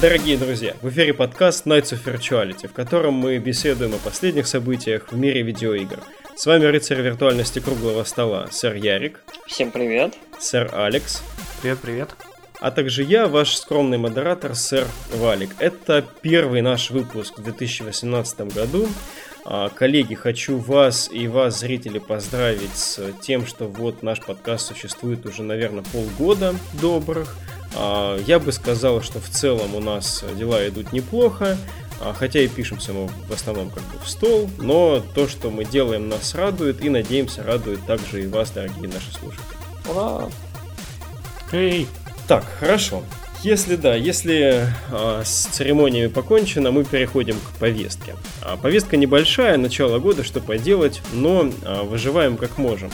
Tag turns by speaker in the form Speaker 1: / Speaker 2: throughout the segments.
Speaker 1: Дорогие друзья, в эфире подкаст Nights of Virtuality, в котором мы беседуем о последних событиях в мире видеоигр. С вами рыцарь виртуальности круглого стола, сэр Ярик.
Speaker 2: Всем привет.
Speaker 1: Сэр Алекс.
Speaker 3: Привет-привет.
Speaker 1: А также я, ваш скромный модератор, сэр Валик. Это первый наш выпуск в 2018 году. А, коллеги, хочу вас и вас, зрители, поздравить с тем, что вот наш подкаст существует уже, наверное, полгода добрых. А, я бы сказал, что в целом у нас дела идут неплохо, а, хотя и пишемся мы в основном как бы в стол, но то, что мы делаем, нас радует и, надеемся, радует также и вас, дорогие наши слушатели.
Speaker 2: Ура!
Speaker 1: Эй! Так, хорошо. Если да, если э, с церемониями покончено, мы переходим к повестке. А, повестка небольшая, начало года, что поделать, но э, выживаем как можем.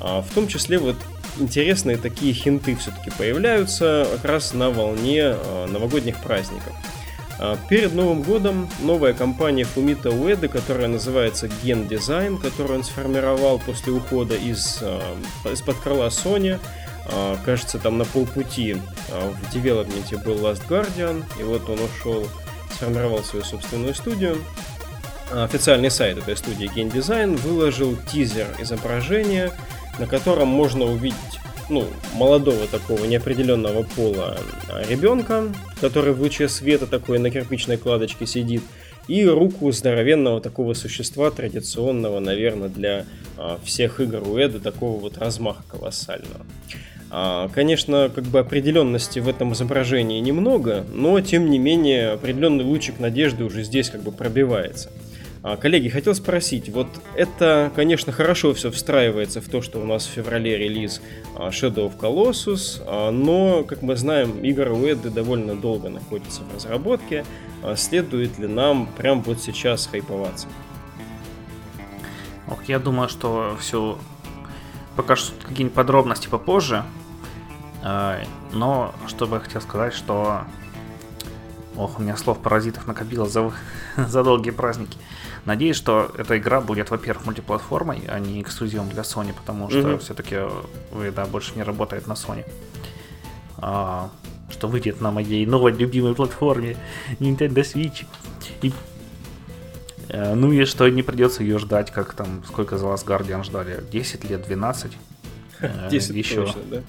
Speaker 1: А, в том числе вот интересные такие хинты все-таки появляются как раз на волне э, новогодних праздников. А, перед Новым годом новая компания Fumito Ueda, которая называется Gen Design, которую он сформировал после ухода из, из-под крыла Sony, кажется, там на полпути в девелопменте был Last Guardian, и вот он ушел, сформировал свою собственную студию. Официальный сайт этой студии Game Design выложил тизер изображения, на котором можно увидеть ну, молодого такого неопределенного пола ребенка, который в луче света такой на кирпичной кладочке сидит, и руку здоровенного такого существа, традиционного, наверное, для а, всех игр Уэда, такого вот размаха колоссального. А, конечно, как бы определенности в этом изображении немного, но тем не менее определенный лучик надежды уже здесь как бы пробивается. А, коллеги, хотел спросить, вот это, конечно, хорошо все встраивается в то, что у нас в феврале релиз а, Shadow of Colossus, но, как мы знаем, игры Уэды довольно долго находятся в разработке. Следует ли нам прямо вот сейчас хайповаться?
Speaker 3: Ох, я думаю, что все пока что какие-нибудь подробности попозже. Но что бы я хотел сказать, что... Ох, у меня слов паразитов накопилось за, за долгие праздники. Надеюсь, что эта игра будет, во-первых, мультиплатформой, а не эксклюзивом для Sony, потому что mm-hmm. все-таки да, больше не работает на Sony. А, что выйдет на моей новой любимой платформе Nintendo Switch. И Э, ну и что не придется ее ждать, как там, сколько за Last Guardian ждали? 10 лет, 12?
Speaker 1: 10 еще, точно, да?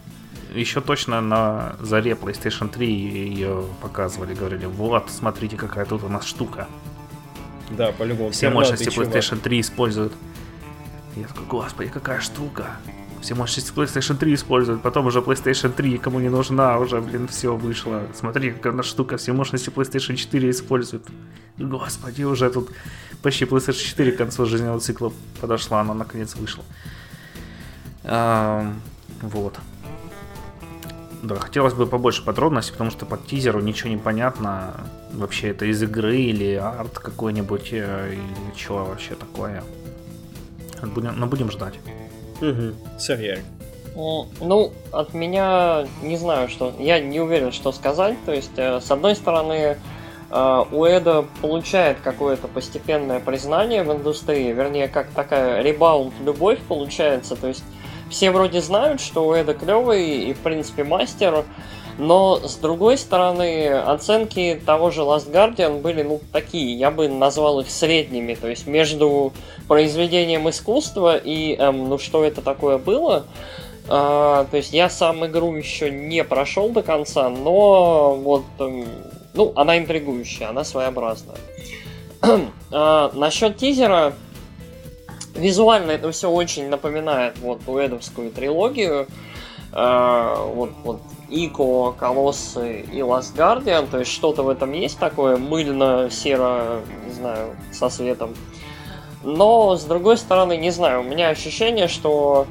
Speaker 3: Еще точно на заре PlayStation 3 ее показывали, говорили, вот, смотрите, какая тут у нас штука.
Speaker 1: Да, по-любому.
Speaker 3: Все мощности PlayStation 3 используют. Я такой, господи, какая штука. Все мощности PlayStation 3 используют, потом уже PlayStation 3 кому не нужна, уже, блин, все вышло. Смотри, какая она штука, все мощности PlayStation 4 используют. Господи, уже тут почти PlayStation 4 к концу жизненного цикла подошла, она наконец вышла. А, вот. Да, хотелось бы побольше подробностей, потому что по тизеру ничего не понятно. Вообще это из игры или арт какой-нибудь, э, или что вообще такое. Будем, но будем ждать.
Speaker 1: Угу. Сэр
Speaker 2: Ну, от меня не знаю, что... Я не уверен, что сказать. То есть, э, с одной стороны, э, Уэда получает какое-то постепенное признание в индустрии, вернее, как такая ребаунд-любовь получается, то есть все вроде знают, что Уэда клевый и, в принципе, мастер, но, с другой стороны, оценки того же Last Guardian были, ну, такие, я бы назвал их средними, то есть между произведением искусства и, эм, ну, что это такое было, а, то есть я сам игру еще не прошел до конца, но вот, эм, ну, она интригующая, она своеобразная. а, насчет тизера, визуально это все очень напоминает вот Уэдовскую трилогию. А, вот, вот Ико, Колоссы и Last Guardian, то есть что-то в этом есть такое мыльно-серо, не знаю, со светом. Но, с другой стороны, не знаю, у меня ощущение, что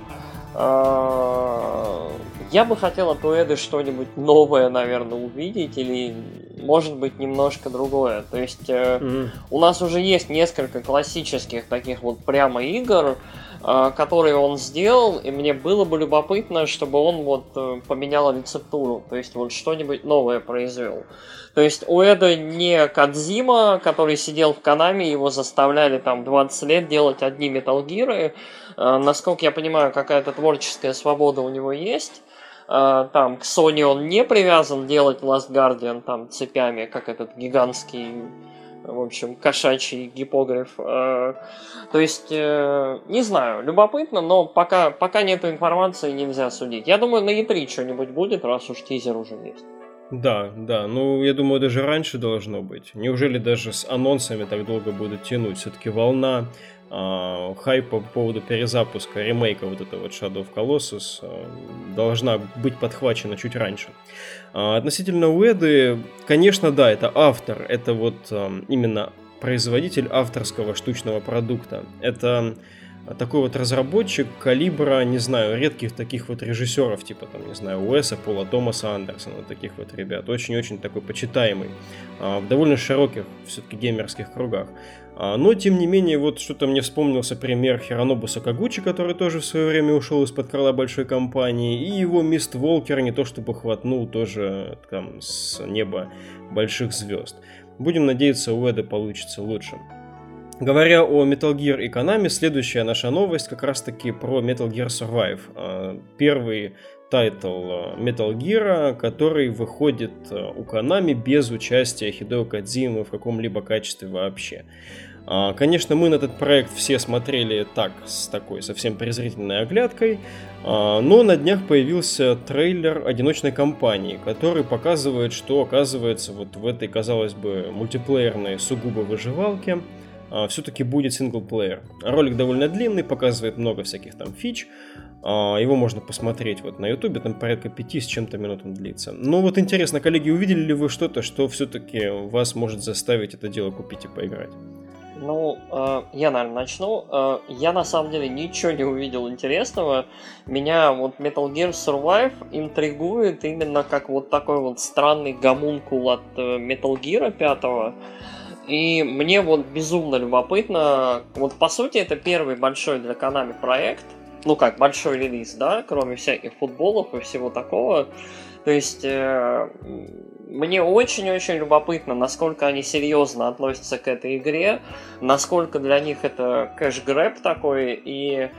Speaker 2: э, я бы хотел от Уэды что-нибудь новое, наверное, увидеть, или, может быть, немножко другое. То есть э, mm-hmm. у нас уже есть несколько классических таких вот прямо игр, а, которые он сделал, и мне было бы любопытно, чтобы он вот э, поменял рецептуру, то есть вот что-нибудь новое произвел. То есть у Эда не Кадзима, который сидел в Канаме, его заставляли там 20 лет делать одни Metal Gear. Насколько я понимаю, какая-то творческая свобода у него есть. Э, там к Sony он не привязан делать Last Guardian там цепями, как этот гигантский в общем, кошачий гипограф. Э, то есть, э, не знаю, любопытно, но пока, пока нет информации, нельзя судить. Я думаю, на E3 что-нибудь будет, раз уж тизер уже есть.
Speaker 1: Да, да, ну я думаю, даже раньше должно быть. Неужели даже с анонсами так долго будут тянуть? Все-таки волна э, по поводу перезапуска, ремейка вот этого вот Shadow of Colossus э, должна быть подхвачена чуть раньше. Э, относительно Уэды, конечно, да, это автор, это вот именно производитель авторского штучного продукта. Это такой вот разработчик калибра, не знаю, редких таких вот режиссеров, типа там, не знаю, Уэса, Пола Томаса Андерсона, таких вот ребят. Очень-очень такой почитаемый, в довольно широких все-таки геймерских кругах. А, но, тем не менее, вот что-то мне вспомнился пример Хиронобу Сакагучи, который тоже в свое время ушел из-под крыла большой компании, и его Мист Волкер не то чтобы хватнул тоже там с неба больших звезд. Будем надеяться, у Эда получится лучше. Говоря о Metal Gear и Konami, следующая наша новость как раз-таки про Metal Gear Survive. А, первый title э, Metal Gear, который выходит э, у Konami без участия Хидео Кадзимы в каком-либо качестве вообще. А, конечно, мы на этот проект все смотрели так, с такой совсем презрительной оглядкой, а, но на днях появился трейлер одиночной кампании, который показывает, что оказывается вот в этой, казалось бы, мультиплеерной сугубо выживалке а, все-таки будет синглплеер. Ролик довольно длинный, показывает много всяких там фич, его можно посмотреть вот на ютубе, там порядка пяти с чем-то минут он длится. Но вот интересно, коллеги, увидели ли вы что-то, что все-таки вас может заставить это дело купить и поиграть?
Speaker 2: Ну, э, я, наверное, начну. Э, я на самом деле ничего не увидел интересного. Меня вот Metal Gear Survive интригует именно как вот такой вот странный гомункул от э, Metal Gear 5. И мне вот безумно любопытно. Вот по сути это первый большой для Konami проект. Ну как, большой релиз, да, кроме всяких футболов и всего такого. То есть э, мне очень-очень любопытно, насколько они серьезно относятся к этой игре, насколько для них это кэш-грэб такой, и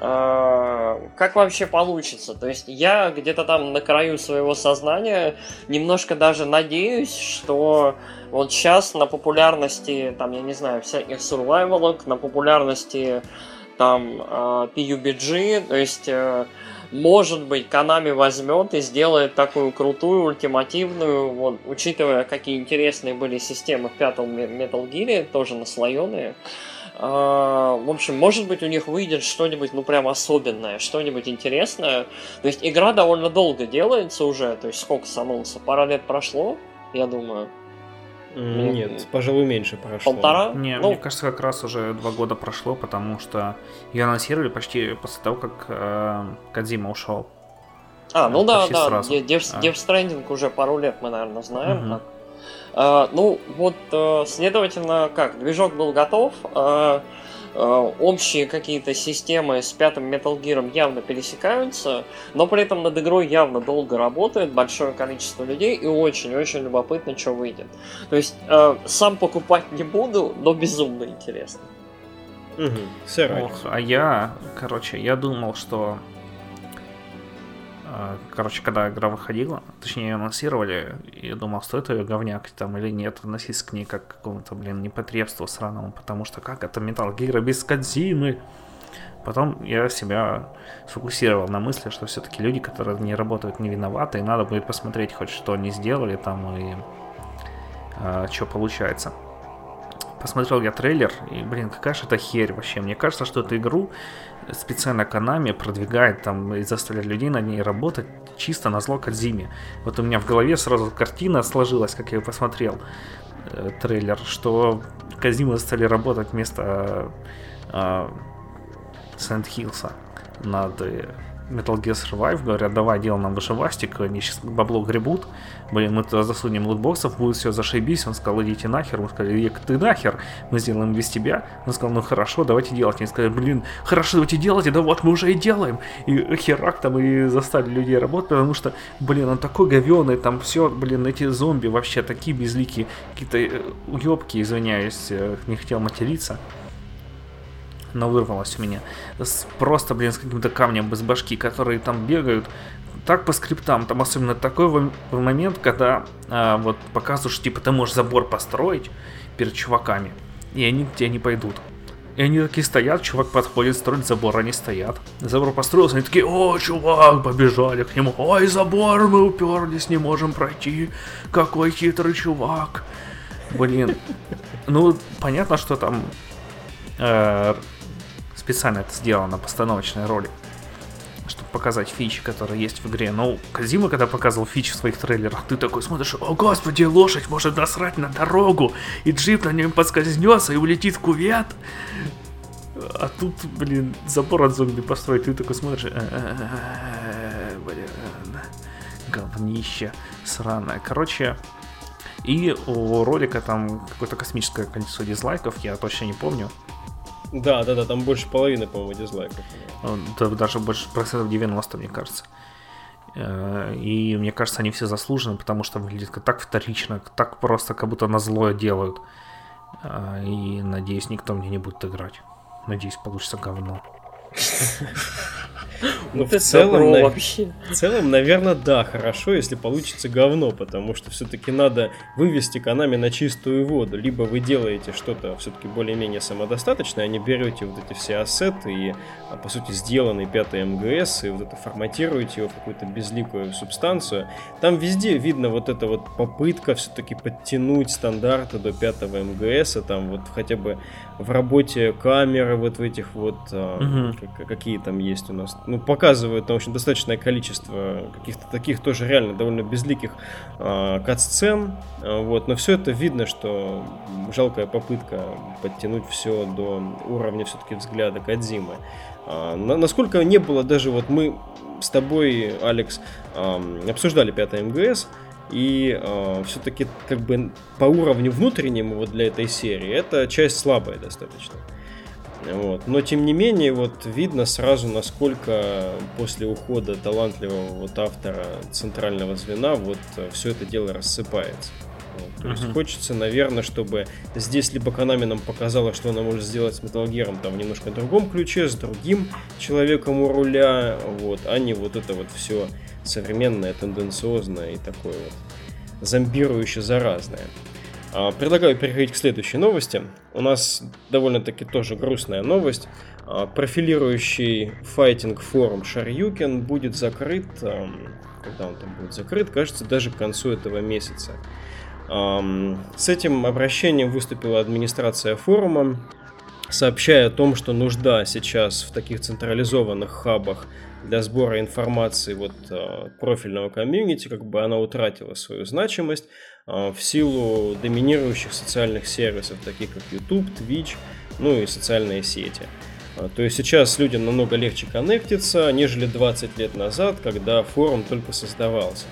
Speaker 2: как вообще получится. То есть я где-то там на краю своего сознания немножко даже надеюсь, что вот сейчас на популярности, там, я не знаю, всяких сурвайвалок, на популярности там э, PUBG, то есть э, может быть, Konami возьмет и сделает такую крутую, ультимативную, вот, учитывая, какие интересные были системы в пятом Metal Gear, тоже наслоенные. А, в общем, может быть, у них выйдет что-нибудь, ну, прям особенное, что-нибудь интересное. То есть, игра довольно долго делается уже, то есть, сколько с анонса? Пара лет прошло, я думаю.
Speaker 1: Нет, пожалуй, меньше прошло.
Speaker 2: Полтора?
Speaker 3: Не, ну... мне кажется, как раз уже два года прошло, потому что ее анонсировали почти после того, как э, Кадзима ушел.
Speaker 2: А, ну да, да, сразу. Death, а. Death Stranding уже пару лет мы, наверное, знаем. Угу. А, ну, вот, э, следовательно, как, движок был готов, а, Э, общие какие-то системы с пятым Metal Gear явно пересекаются, но при этом над игрой явно долго работает большое количество людей и очень-очень любопытно, что выйдет. То есть э, сам покупать не буду, но безумно интересно.
Speaker 3: Угу, Ох, а я, короче, я думал, что а, короче, когда игра выходила, точнее, анонсировали, я думал, стоит ее говняк там или нет, относиться к ней как к какому-то, блин, непотребству сраному, потому что как это Metal Gear без Кадзимы? Потом я себя сфокусировал на мысли, что все-таки люди, которые не работают, не виноваты, и надо будет посмотреть хоть что они сделали там и э, что получается. Посмотрел я трейлер, и, блин, какая же это херь вообще. Мне кажется, что эту игру специально Konami продвигает там и заставляет людей на ней работать чисто на зло Кадзиме. Вот у меня в голове сразу картина сложилась, как я посмотрел э, трейлер, что Кадзима стали работать вместо э, Сент-Хиллса над э, Metal Gear Survive, говорят, давай делаем нам выживастик, они сейчас бабло гребут, блин, мы туда засунем лутбоксов, будет все зашибись, он сказал, идите нахер, мы сказали, Ек, ты нахер, мы сделаем без тебя, он сказал, ну хорошо, давайте делать, они сказали, блин, хорошо, давайте делайте, да вот мы уже и делаем, и херак там и заставили людей работать, потому что, блин, он такой говеный, там все, блин, эти зомби вообще такие безликие, какие-то э, уебки, извиняюсь, э, не хотел материться, но вырвалось у меня. С, просто, блин, с каким-то камнем без башки, которые там бегают, так по скриптам. Там особенно такой момент, когда а, вот показывают, что типа ты можешь забор построить перед чуваками, и они к тебе не пойдут. И они такие стоят, чувак подходит, строит забор, они стоят. Забор построился, они такие, о, чувак, побежали к нему. Ой, забор, мы уперлись, не можем пройти. Какой хитрый чувак. Блин. Ну, понятно, что там э, специально это сделано, постановочный ролик. Чтобы показать фичи, которые есть в игре. Но Казима, когда показывал фичи в своих трейлерах, ты такой смотришь, о господи, лошадь может насрать на дорогу, и джип на нем подскользнется и улетит в кувет. А тут, блин, забор от зомби построить, ты такой смотришь, блин, говнище сраное. Короче, и у ролика там какое-то космическое количество дизлайков, я точно не помню.
Speaker 1: Да, да, да, там больше половины, по-моему, дизлайков.
Speaker 3: Да, даже больше процентов 90, мне кажется. Э, и мне кажется, они все заслужены, потому что выглядит так вторично, так просто, как будто на злое делают. Э, и надеюсь, никто мне не будет играть. Надеюсь, получится говно.
Speaker 1: Ну, в целом, на... вообще. в целом, наверное, да, хорошо, если получится говно, потому что все-таки надо вывести Канами на чистую воду. Либо вы делаете что-то все-таки более-менее самодостаточное, а не берете вот эти все ассеты и, а, по сути, сделанный пятый МГС, и вот это форматируете его в какую-то безликую субстанцию. Там везде видно вот эта вот попытка все-таки подтянуть стандарты до пятого МГС, а там вот хотя бы в работе камеры вот в этих вот, угу. какие там есть у нас ну, показывают, в общем, достаточное количество каких-то таких тоже реально довольно безликих э, кат-сцен, э, вот, но все это видно, что жалкая попытка подтянуть все до уровня все-таки взгляда Кадзимы. Э, насколько не было даже вот мы с тобой, Алекс, э, обсуждали 5 МГС, и э, все-таки как бы по уровню внутреннему вот для этой серии это часть слабая достаточно. Вот. Но тем не менее, вот видно сразу, насколько после ухода талантливого вот автора центрального звена вот э, все это дело рассыпается. Вот. То uh-huh. есть хочется, наверное, чтобы здесь либо Konami нам показала, что она может сделать с Metal Gear там в немножко другом ключе, с другим человеком у руля, вот, а не вот это вот все современное, тенденциозное и такое вот зомбирующее заразное. А, предлагаю переходить к следующей новости. У нас довольно-таки тоже грустная новость. А, профилирующий файтинг форум Шарюкен будет закрыт, когда он там будет закрыт, кажется, даже к концу этого месяца. С этим обращением выступила администрация форума, сообщая о том, что нужда сейчас в таких централизованных хабах для сбора информации вот а, профильного комьюнити, как бы она утратила свою значимость, в силу доминирующих социальных сервисов, таких как YouTube, Twitch, ну и социальные сети. А, то есть сейчас людям намного легче коннектиться, нежели 20 лет назад, когда форум только создавался.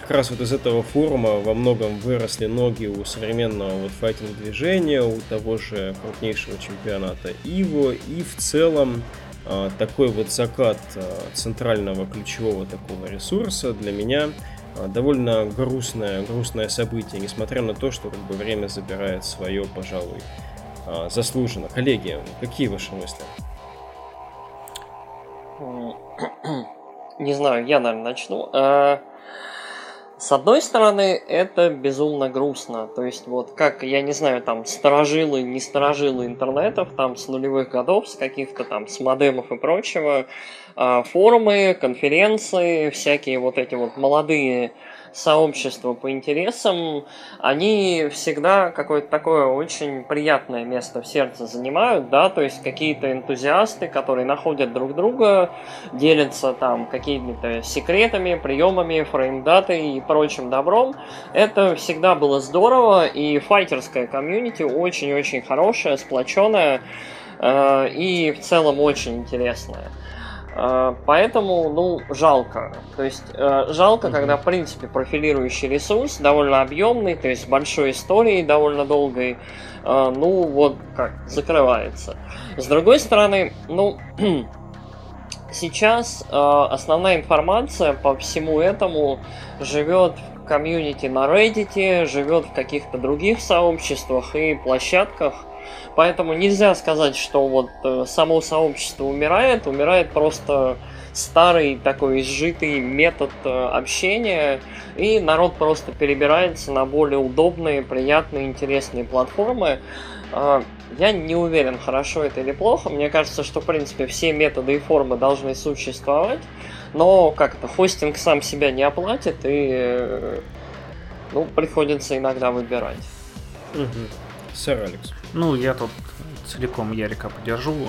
Speaker 1: Как раз вот из этого форума во многом выросли ноги у современного вот файтинг-движения, у того же крупнейшего чемпионата Иво, и в целом а, такой вот закат центрального ключевого такого ресурса для меня довольно грустное, грустное событие, несмотря на то, что как бы время забирает свое, пожалуй, а, заслуженно. Коллеги, какие ваши мысли?
Speaker 2: Не знаю, я, наверное, начну. С одной стороны, это безумно грустно. То есть, вот как, я не знаю, там, сторожилы, не сторожилы интернетов, там, с нулевых годов, с каких-то там, с модемов и прочего, а, форумы, конференции, всякие вот эти вот молодые сообщества по интересам, они всегда какое-то такое очень приятное место в сердце занимают, да, то есть какие-то энтузиасты, которые находят друг друга, делятся там какими-то секретами, приемами, фреймдатой и прочим добром. Это всегда было здорово, и файтерская комьюнити очень-очень хорошая, сплоченная э, и в целом очень интересная. Э, поэтому, ну, жалко. То есть, э, жалко, когда, в принципе, профилирующий ресурс довольно объемный, то есть большой историей, довольно долгой, э, ну, вот как, закрывается. С другой стороны, ну, сейчас основная информация по всему этому живет в комьюнити на Reddit, живет в каких-то других сообществах и площадках, Поэтому нельзя сказать, что вот э, само сообщество умирает, умирает просто старый такой изжитый метод э, общения, и народ просто перебирается на более удобные, приятные, интересные платформы. Э, я не уверен, хорошо это или плохо. Мне кажется, что, в принципе, все методы и формы должны существовать. Но как-то хостинг сам себя не оплатит, и э, ну, приходится иногда выбирать.
Speaker 1: Угу. Сэр Алекс.
Speaker 3: Ну, я тут целиком Ярика поддержу.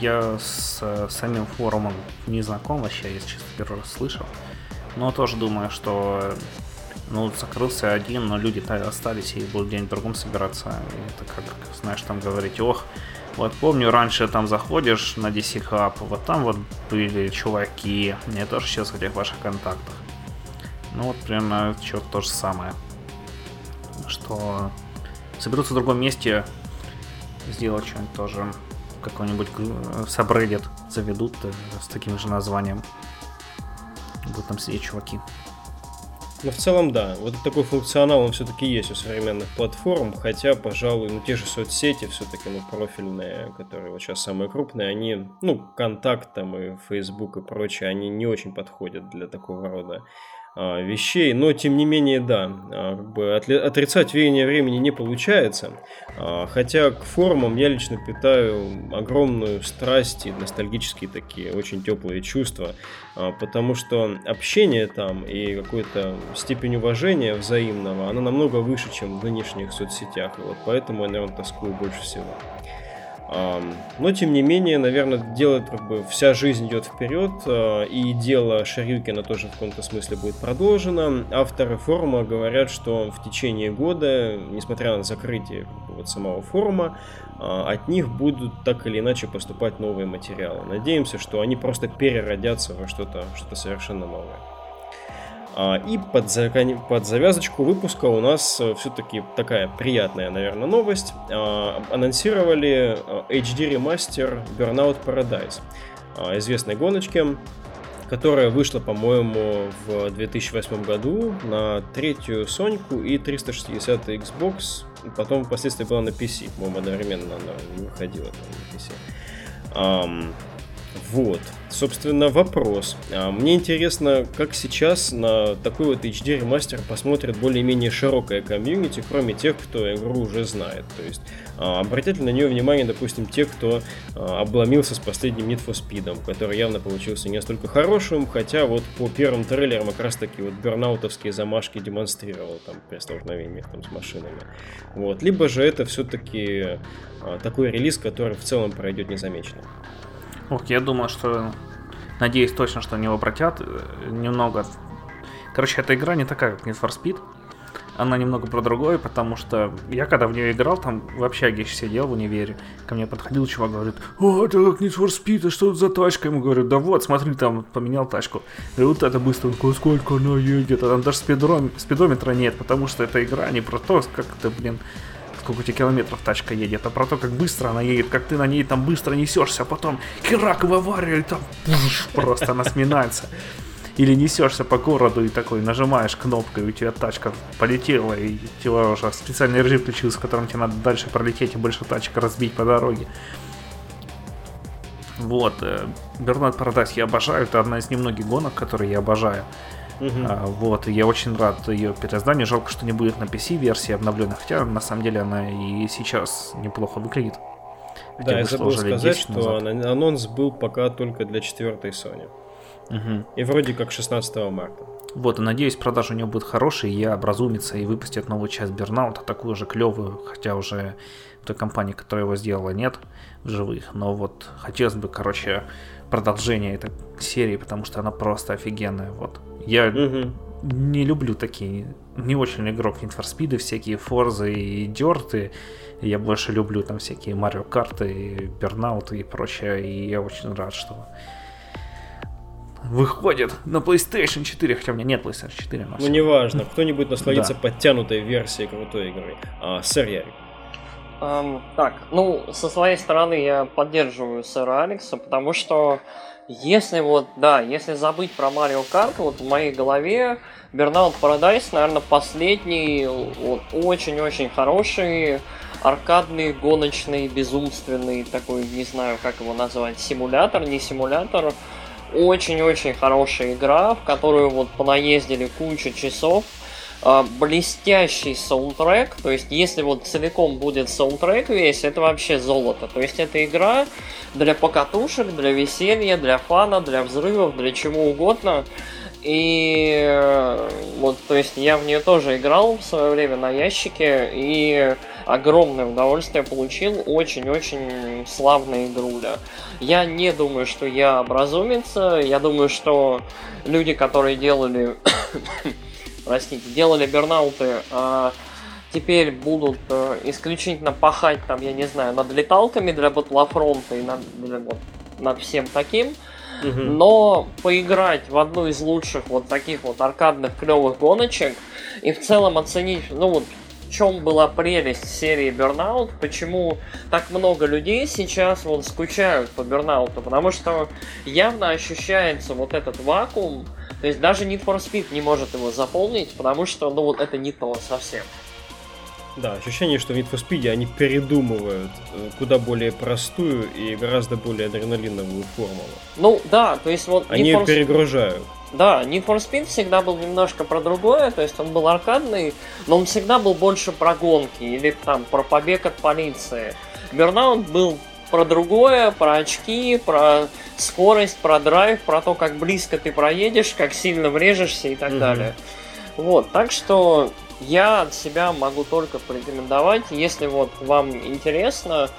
Speaker 3: Я с самим форумом не знаком вообще, если честно, первый раз слышал. Но тоже думаю, что ну, закрылся один, но люди-то остались и будут где-нибудь другом собираться. И это как, знаешь, там говорить, ох, вот помню, раньше там заходишь на DC Hub, вот там вот были чуваки, я тоже сейчас в этих ваших контактах. Ну вот примерно что то же самое. Что соберутся в другом месте, сделать что-нибудь тоже, какой-нибудь сабреддит заведут э, с таким же названием. Будут там сидеть чуваки.
Speaker 1: Но в целом, да, вот такой функционал он все-таки есть у современных платформ, хотя, пожалуй, ну те же соцсети все-таки, ну, профильные, которые вот сейчас самые крупные, они, ну, контакт там и Facebook и прочее, они не очень подходят для такого рода вещей, но тем не менее, да, а, как бы отрицать веяние времени не получается, а, хотя к форумам я лично питаю огромную страсть и ностальгические такие очень теплые чувства, потому что общение там и какой-то степень уважения взаимного, она намного выше, чем в нынешних соцсетях, и вот поэтому я, наверное, тоскую больше всего. Но, тем не менее, наверное, дело как бы вся жизнь идет вперед, а, и дело Шарюкина тоже в каком-то смысле будет продолжено. Авторы форума говорят, что в течение года, несмотря на закрытие вот самого форума, а, от них будут так или иначе поступать новые материалы. Надеемся, что они просто переродятся во что-то что совершенно новое. А, и под, закон... под завязочку выпуска у нас э, все-таки такая приятная, наверное, новость. А, анонсировали HD э, ремастер Burnout Paradise, а, известной гоночки, которая вышла, по-моему, в 2008 году на третью Соньку и 360 Xbox. Потом впоследствии была на PC, по-моему, одновременно она выходила на PC. Вот. Собственно, вопрос. А, мне интересно, как сейчас на такой вот HD ремастер посмотрит более-менее широкая комьюнити, кроме тех, кто игру уже знает. То есть, а, обратят ли на нее внимание, допустим, те, кто а, обломился с последним Need for Speed, который явно получился не столько хорошим, хотя вот по первым трейлерам как раз таки вот бернаутовские замашки демонстрировал там при столкновениях там с машинами. Вот. Либо же это все-таки такой релиз, который в целом пройдет незамеченным.
Speaker 3: Ох, я думаю, что... Надеюсь точно, что они его обратят. Э, немного... Короче, эта игра не такая, как Need for Speed. Она немного про другое, потому что я когда в нее играл, там в общаге сидел в универе, ко мне подходил чувак, говорит, о, это как Need for Speed, а что это за тачка? Ему говорю, да вот, смотри, там поменял тачку. И вот это быстро, он сколько она едет, а там даже спидометра нет, потому что эта игра не про то, как ты, блин, сколько у тебя километров тачка едет, а про то, как быстро она едет, как ты на ней там быстро несешься, а потом херак в аварию, и там просто она сминается. Или несешься по городу и такой нажимаешь кнопкой, у тебя тачка полетела, и у тебя уже специальный режим включился, в котором тебе надо дальше пролететь и больше тачек разбить по дороге. Вот, Бернард э, Paradise я обожаю, это одна из немногих гонок, которые я обожаю. Угу. А, вот, я очень рад ее переизданию. Жалко, что не будет на PC-версии обновленной, хотя на самом деле она и сейчас неплохо выглядит.
Speaker 1: Хотя да, я забыл сказать, что анонс был пока только для четвертой Sony. Угу. И вроде как 16 марта.
Speaker 3: Вот, и надеюсь, продажа у нее будет хорошая, и образумится и выпустит новую часть Бернаута, такую же клевую, хотя уже той компании, которая его сделала, нет в живых. Но вот хотелось бы, короче, продолжение этой серии, потому что она просто офигенная. Вот. Я угу. не люблю такие, не очень игрок Need for Speed, всякие Форзы и Дерты. Я больше люблю там всякие Марио Карты, Бернауты и прочее. И я очень рад, что выходит на PlayStation 4, хотя у меня нет PlayStation 4.
Speaker 1: Ну, неважно, кто-нибудь насладится да. подтянутой версией крутой игры. А, сэр Ярик.
Speaker 2: Um, так, ну, со своей стороны я поддерживаю сэра Алекса, потому что если вот, да, если забыть про Марио Карт, вот в моей голове Burnout Paradise, наверное, последний, вот, очень-очень хороший аркадный, гоночный, безумственный такой, не знаю, как его назвать, симулятор, не симулятор, очень-очень хорошая игра, в которую вот понаездили кучу часов. А, блестящий саундтрек, то есть если вот целиком будет саундтрек весь, это вообще золото. То есть это игра для покатушек, для веселья, для фана, для взрывов, для чего угодно. И э, вот, то есть я в нее тоже играл в свое время на ящике и огромное удовольствие получил. Очень-очень славная игруля. Я не думаю, что я образумец. Я думаю, что люди, которые делали, простите, делали бернауты, а теперь будут э, исключительно пахать там, я не знаю, над леталками для батлофронта и над, для, вот, над всем таким. Но поиграть в одну из лучших вот таких вот аркадных клевых гоночек и в целом оценить, ну вот в чем была прелесть серии Burnout, почему так много людей сейчас вот скучают по Burnout, потому что явно ощущается вот этот вакуум, то есть даже Need for Speed не может его заполнить, потому что, ну вот это не то совсем.
Speaker 1: Да, ощущение, что в Need for Speed они передумывают э, куда более простую и гораздо более адреналиновую формулу.
Speaker 2: Ну да, то есть вот...
Speaker 1: Они ее перегружают.
Speaker 2: Да, Need for Speed всегда был немножко про другое, то есть он был аркадный, но он всегда был больше про гонки или там про побег от полиции. Burnout был про другое, про очки, про скорость, про драйв, про то, как близко ты проедешь, как сильно врежешься и так mm далее. Вот, так что я от себя могу только порекомендовать, если вот вам интересно,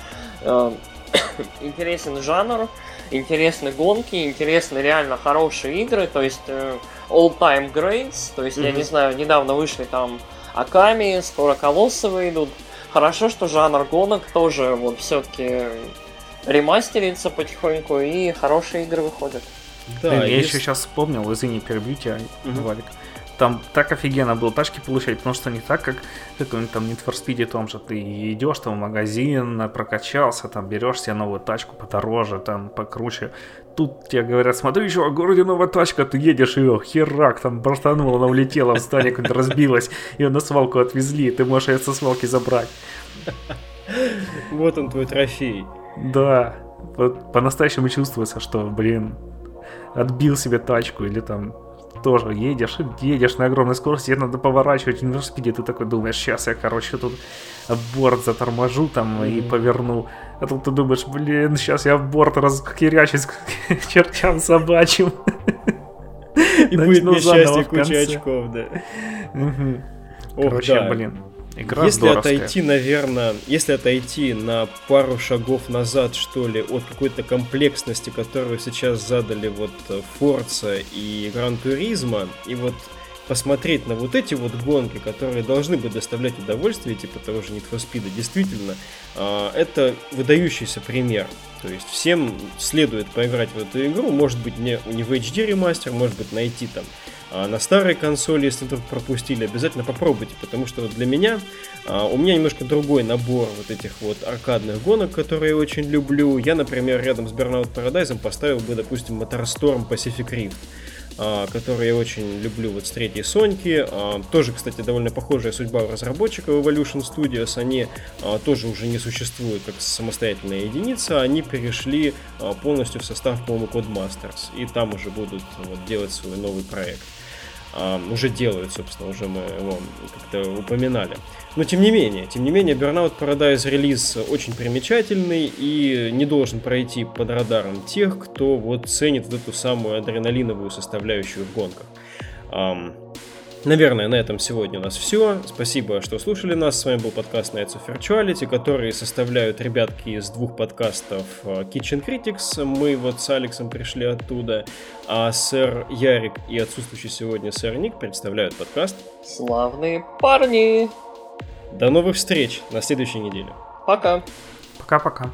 Speaker 2: э, интересен жанр, интересны гонки, интересны реально хорошие игры, то есть э, all time greats, то есть mm-hmm. я не знаю, недавно вышли там Аками, скоро Колоссы выйдут. Хорошо, что жанр гонок тоже вот все-таки ремастерится потихоньку и хорошие игры выходят.
Speaker 3: Да, Блин, я есть... еще сейчас вспомнил, извини, перебью тебя, mm-hmm. Валик там так офигенно было тачки получать, потому что не так, как какой-нибудь там Need for Speed том же, ты идешь там в магазин, прокачался, там берешь себе новую тачку подороже, там покруче. Тут тебе говорят, смотри, еще в городе новая тачка, ты едешь ее, херак, там бортанула, она улетела, в здание куда разбилась, ее на свалку отвезли, ты можешь ее со свалки забрать.
Speaker 1: Вот он твой трофей.
Speaker 3: Да, вот по-настоящему чувствуется, что, блин, отбил себе тачку или там тоже едешь, едешь на огромной скорости, тебе надо поворачивать в велосипеде, ты такой думаешь, сейчас я, короче, тут борт заторможу там и поверну. А тут ты думаешь, блин, сейчас я борт раскирячусь к чертям собачьим.
Speaker 1: И будет несчастье куча очков, да.
Speaker 3: Короче, блин.
Speaker 1: Игра если здоровская. отойти, наверное, если отойти на пару шагов назад, что ли, от какой-то комплексности, которую сейчас задали вот Forza и Gran Turismo, и вот посмотреть на вот эти вот гонки, которые должны бы доставлять удовольствие, типа того же Need for Speed, действительно, а, это выдающийся пример. То есть всем следует поиграть в эту игру, может быть не, не в HD ремастер, может быть найти там а на старой консоли, если вдруг пропустили, обязательно попробуйте, потому что для меня, а, у меня немножко другой набор вот этих вот аркадных гонок, которые я очень люблю. Я, например, рядом с Burnout Paradise поставил бы, допустим, Motorstorm Pacific Rift. А, который я очень люблю вот с третьей Соньки. А, тоже, кстати, довольно похожая судьба у разработчиков Evolution Studios. Они а, тоже уже не существуют как самостоятельная единица. Они перешли полностью в состав, по-моему, Codemasters. И там уже будут вот, делать свой новый проект. Уже делают, собственно, уже мы его как-то упоминали. Но тем не менее, тем не менее, Burnout Paradise релиз очень примечательный и не должен пройти под радаром тех, кто вот ценит вот эту самую адреналиновую составляющую в гонках. Наверное, на этом сегодня у нас все. Спасибо, что слушали нас. С вами был подкаст Nights of Virtuality, который составляют ребятки из двух подкастов э, Kitchen Critics. Мы вот с Алексом пришли оттуда, а сэр Ярик и отсутствующий сегодня сэр Ник представляют подкаст
Speaker 2: Славные парни!
Speaker 1: До новых встреч на следующей неделе.
Speaker 2: Пока.
Speaker 3: Пока-пока.